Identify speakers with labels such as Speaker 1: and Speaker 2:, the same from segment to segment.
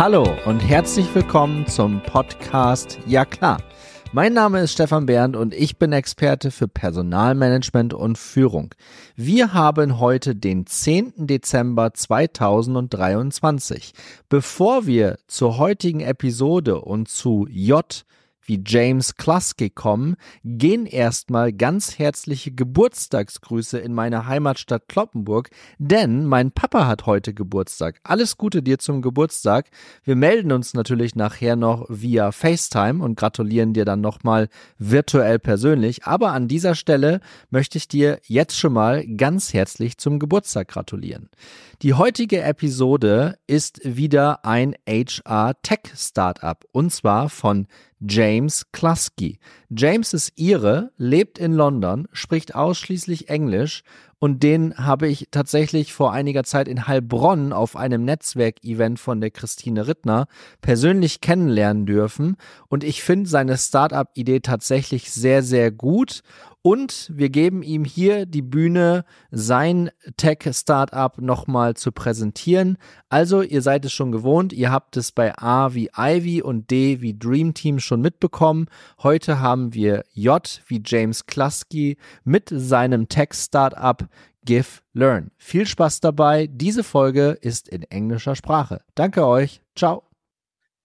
Speaker 1: Hallo und herzlich willkommen zum Podcast Ja klar. Mein Name ist Stefan Bernd und ich bin Experte für Personalmanagement und Führung. Wir haben heute den 10. Dezember 2023. Bevor wir zur heutigen Episode und zu J wie James Kluske kommen, gehen erstmal ganz herzliche Geburtstagsgrüße in meine Heimatstadt Kloppenburg, denn mein Papa hat heute Geburtstag. Alles Gute dir zum Geburtstag. Wir melden uns natürlich nachher noch via FaceTime und gratulieren dir dann nochmal virtuell persönlich. Aber an dieser Stelle möchte ich dir jetzt schon mal ganz herzlich zum Geburtstag gratulieren. Die heutige Episode ist wieder ein HR Tech Startup und zwar von James Klasky. James ist Ire, lebt in London, spricht ausschließlich Englisch und den habe ich tatsächlich vor einiger Zeit in Heilbronn auf einem Netzwerkevent von der Christine Rittner persönlich kennenlernen dürfen und ich finde seine Startup-Idee tatsächlich sehr, sehr gut und wir geben ihm hier die Bühne, sein Tech-Startup nochmal zu präsentieren. Also, ihr seid es schon gewohnt, ihr habt es bei A wie Ivy und D wie Dream Team schon mitbekommen. Heute haben wir J wie James Klasky mit seinem Tech-Startup Give Learn. Viel Spaß dabei. Diese Folge ist in englischer Sprache. Danke euch. Ciao.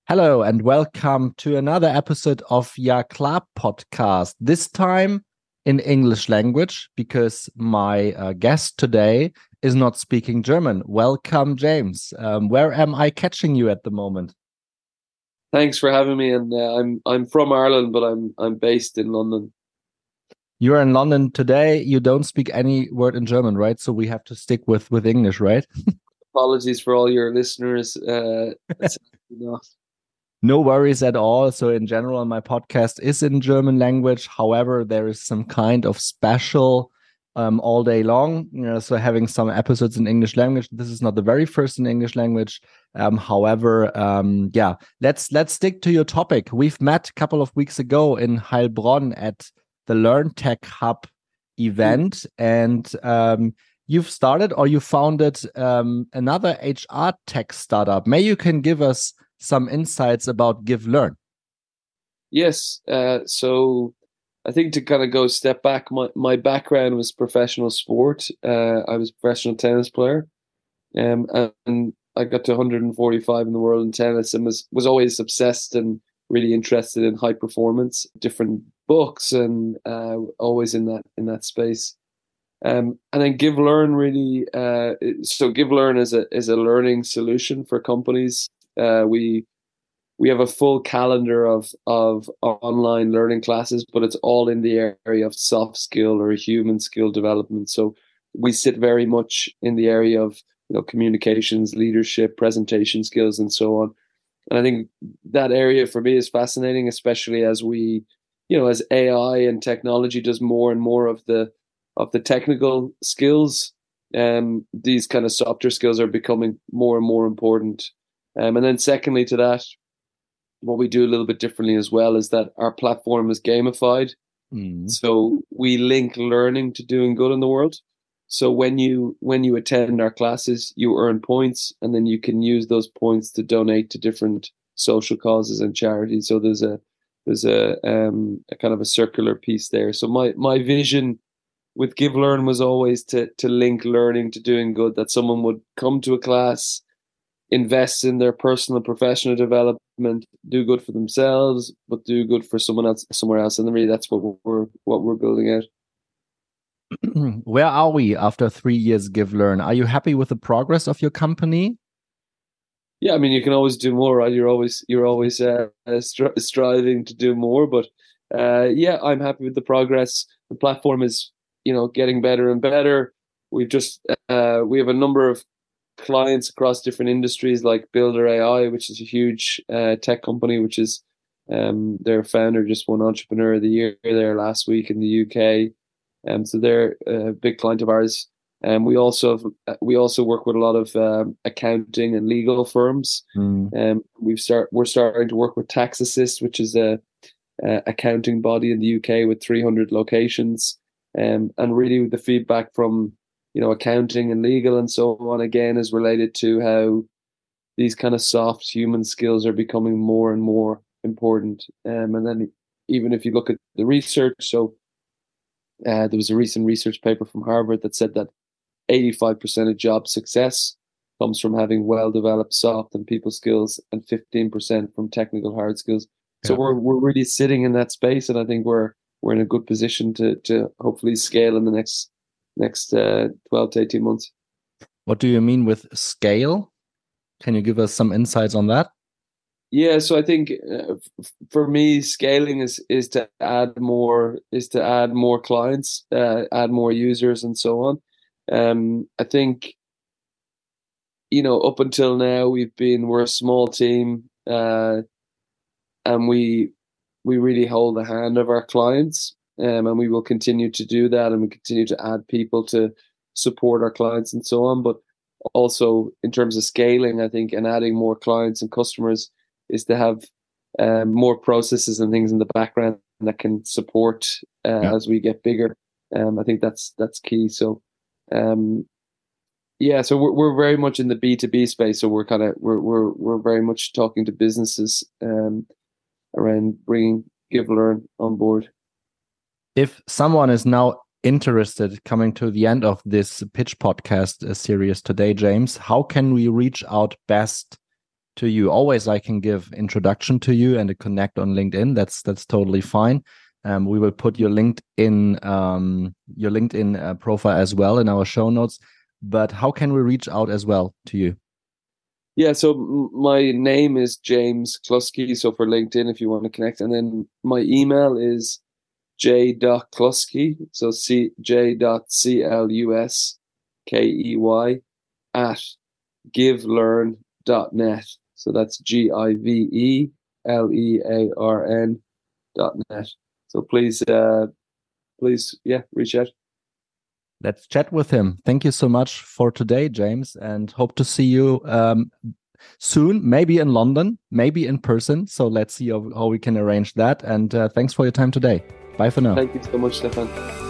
Speaker 1: Hello and welcome to another episode of Ja klar podcast. This time in English language because my uh, guest today is not speaking German. Welcome, James. Um, where am I catching you at the moment?
Speaker 2: Thanks for having me. And uh, I'm I'm from Ireland, but I'm I'm based in London.
Speaker 1: You're in London today. You don't speak any word in German, right? So we have to stick with with English, right?
Speaker 2: Apologies for all your listeners. Uh,
Speaker 1: no worries at all. So in general, my podcast is in German language. However, there is some kind of special um, all day long. You know, so having some episodes in English language. This is not the very first in English language. Um, however, um, yeah, let's let's stick to your topic. We've met a couple of weeks ago in Heilbronn at the Learn Tech Hub event, and um, you've started or you founded um, another HR tech startup. May you can give us some insights about GiveLearn.
Speaker 2: Yes. Uh, so I think to kind of go step back, my, my background was professional sport. Uh, I was a professional tennis player. Um, and I got to 145 in the world in tennis and was, was always obsessed and really interested in high performance, different books and uh, always in that in that space. Um, and then GiveLearn really uh, so GiveLearn is a is a learning solution for companies uh, we we have a full calendar of of online learning classes, but it's all in the area of soft skill or human skill development. So we sit very much in the area of you know communications, leadership, presentation skills, and so on. And I think that area for me is fascinating, especially as we, you know, as AI and technology does more and more of the of the technical skills. Um, these kind of softer skills are becoming more and more important. Um, and then secondly to that, what we do a little bit differently as well is that our platform is gamified. Mm. So we link learning to doing good in the world. So when you when you attend our classes, you earn points, and then you can use those points to donate to different social causes and charities. So there's a there's a um, a kind of a circular piece there. So my my vision with GiveLearn was always to to link learning to doing good. That someone would come to a class, invest in their personal professional development, do good for themselves, but do good for someone else somewhere else. And really that's what we're what we're building out.
Speaker 1: Where are we after three years GiveLearn? Are you happy with the progress of your company?
Speaker 2: Yeah, I mean you can always do more, right? You're always you're always uh, stri striving to do more, but uh, yeah, I'm happy with the progress. The platform is you know getting better and better. We've just uh, we have a number of clients across different industries like Builder AI, which is a huge uh, tech company, which is um, their founder just won Entrepreneur of the Year there last week in the UK. Um, so they're a big client of ours. And um, we also have, we also work with a lot of um, accounting and legal firms. Mm. Um, we've start we're starting to work with Tax Assist, which is a, a accounting body in the UK with 300 locations. Um, and really, the feedback from you know accounting and legal and so on again is related to how these kind of soft human skills are becoming more and more important. Um, and then even if you look at the research, so uh, there was a recent research paper from Harvard that said that 85% of job success comes from having well developed soft and people skills and 15% from technical hard skills. So yeah. we're we're really sitting in that space and I think we're we're in a good position to to hopefully scale in the next next uh, 12 to 18 months.
Speaker 1: What do you mean with scale? Can you give us some insights on that?
Speaker 2: Yeah, so I think uh, for me, scaling is is to add more is to add more clients, uh, add more users, and so on. Um, I think you know up until now we've been we're a small team, uh, and we we really hold the hand of our clients, um, and we will continue to do that, and we continue to add people to support our clients and so on. But also in terms of scaling, I think, and adding more clients and customers is to have um, more processes and things in the background that can support uh, yeah. as we get bigger. Um, I think that's that's key. So, um, yeah, so we're we're very much in the B two B space. So we're kind of we're we're we're very much talking to businesses um, around bringing GiveLearn on board.
Speaker 1: If someone is now interested coming to the end of this pitch podcast uh, series today james how can we reach out best to you always i can give introduction to you and a connect on linkedin that's that's totally fine um, we will put your linkedin um, your linkedin uh, profile as well in our show notes but how can we reach out as well to you
Speaker 2: yeah so my name is james Cluskey. so for linkedin if you want to connect and then my email is j dot so c j dot c l u s k e y at givelearn.net. So that's G I V E L E A R N dot net. So please, uh, please, yeah, reach out.
Speaker 1: Let's chat with him. Thank you so much for today, James, and hope to see you um, soon, maybe in London, maybe in person. So let's see how, how we can arrange that. And uh, thanks for your time today. Bye for now.
Speaker 2: Thank you so much, Stefan.